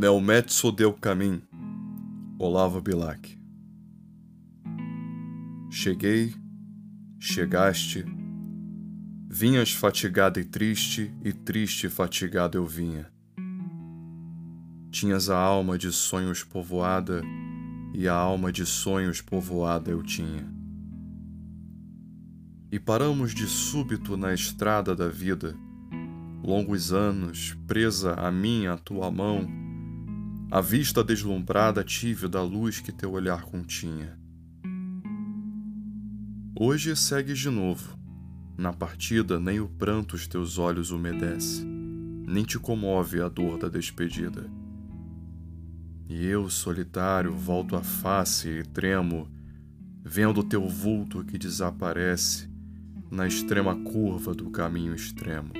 Nel mezzo del camin, Olavo Bilac. Cheguei, chegaste, vinhas fatigada e triste, e triste e fatigado eu vinha. Tinhas a alma de sonhos povoada, e a alma de sonhos povoada eu tinha. E paramos de súbito na estrada da vida, longos anos presa a minha, a tua mão, a vista deslumbrada tive da luz que teu olhar continha. Hoje segues de novo. Na partida, nem o pranto os teus olhos umedece, nem te comove a dor da despedida. E eu, solitário, volto a face e tremo, vendo teu vulto que desaparece na extrema curva do caminho extremo.